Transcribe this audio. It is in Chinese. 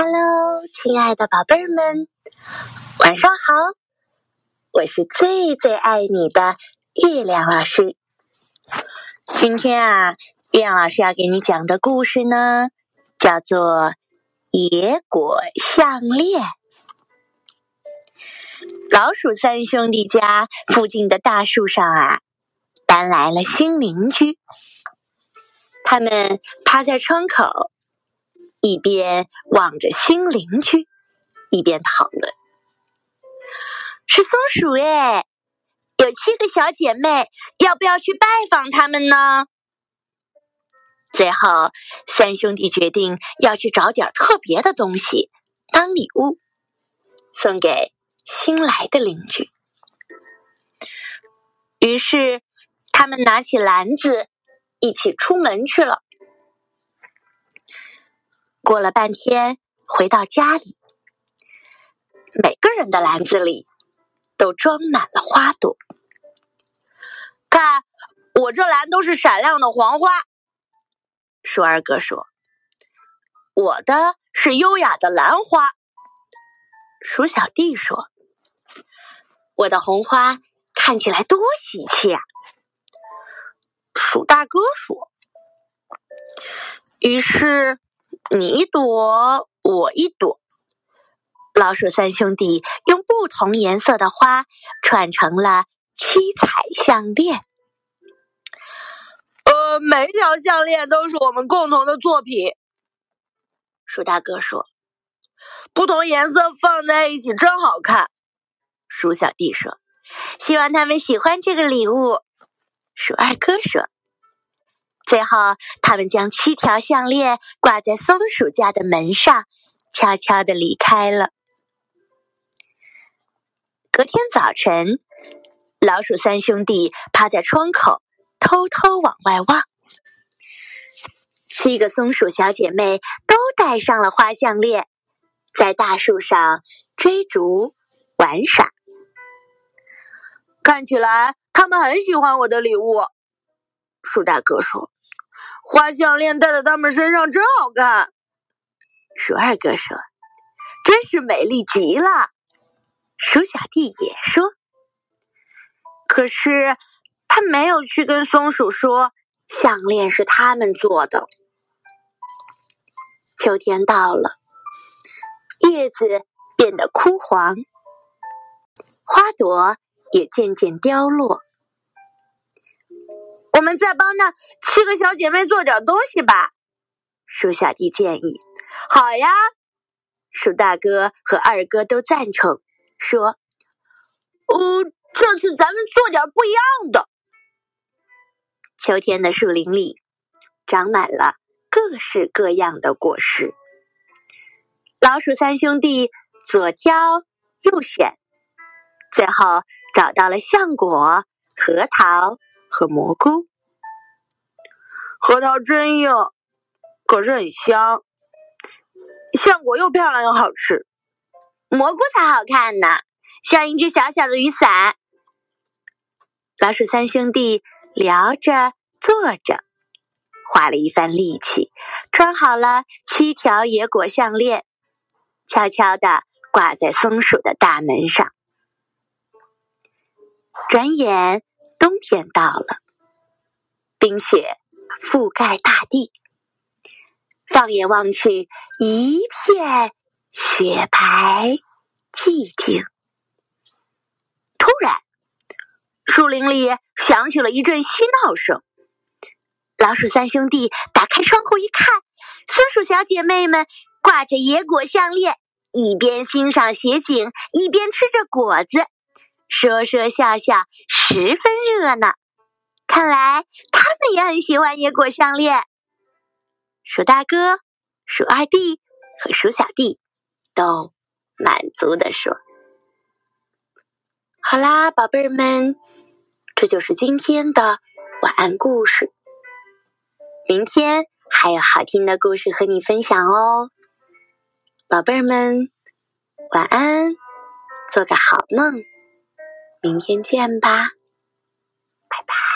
Hello，亲爱的宝贝儿们，晚上好！我是最最爱你的月亮老师。今天啊，月亮老师要给你讲的故事呢，叫做《野果项链》。老鼠三兄弟家附近的大树上啊，搬来了新邻居。他们趴在窗口。一边望着新邻居，一边讨论：“是松鼠哎，有七个小姐妹，要不要去拜访他们呢？”最后，三兄弟决定要去找点特别的东西当礼物，送给新来的邻居。于是，他们拿起篮子，一起出门去了。过了半天，回到家里，每个人的篮子里都装满了花朵。看，我这篮都是闪亮的黄花。鼠二哥说：“我的是优雅的兰花。”鼠小弟说：“我的红花看起来多喜气啊。”鼠大哥说：“于是。”你一朵，我一朵。老鼠三兄弟用不同颜色的花串成了七彩项链。呃，每一条项链都是我们共同的作品。鼠大哥说：“不同颜色放在一起真好看。”鼠小弟说：“希望他们喜欢这个礼物。”鼠二哥说。最后，他们将七条项链挂在松鼠家的门上，悄悄的离开了。隔天早晨，老鼠三兄弟趴在窗口，偷偷往外望。七个松鼠小姐妹都戴上了花项链，在大树上追逐玩耍。看起来，他们很喜欢我的礼物。鼠大哥说。花项链戴在他们身上真好看，鼠二哥说：“真是美丽极了。”鼠小弟也说：“可是他没有去跟松鼠说项链是他们做的。”秋天到了，叶子变得枯黄，花朵也渐渐凋落。我们再帮那七个小姐妹做点东西吧，鼠小弟建议。好呀，鼠大哥和二哥都赞成，说：“哦，这次咱们做点不一样的。”秋天的树林里长满了各式各样的果实。老鼠三兄弟左挑右选，最后找到了橡果、核桃和蘑菇。核桃真硬，可是很香。橡果又漂亮又好吃，蘑菇才好看呢，像一只小小的雨伞。老鼠三兄弟聊着坐着，花了一番力气，穿好了七条野果项链，悄悄的挂在松鼠的大门上。转眼冬天到了，冰雪。覆盖大地，放眼望去，一片雪白寂静。突然，树林里响起了一阵嬉闹声。老鼠三兄弟打开窗户一看，松鼠小姐妹们挂着野果项链，一边欣赏雪景，一边吃着果子，说说笑笑，十分热闹。看来他们也很喜欢野果项链。鼠大哥、鼠二弟和鼠小弟都满足的说：“好啦，宝贝儿们，这就是今天的晚安故事。明天还有好听的故事和你分享哦，宝贝儿们，晚安，做个好梦，明天见吧。拜拜。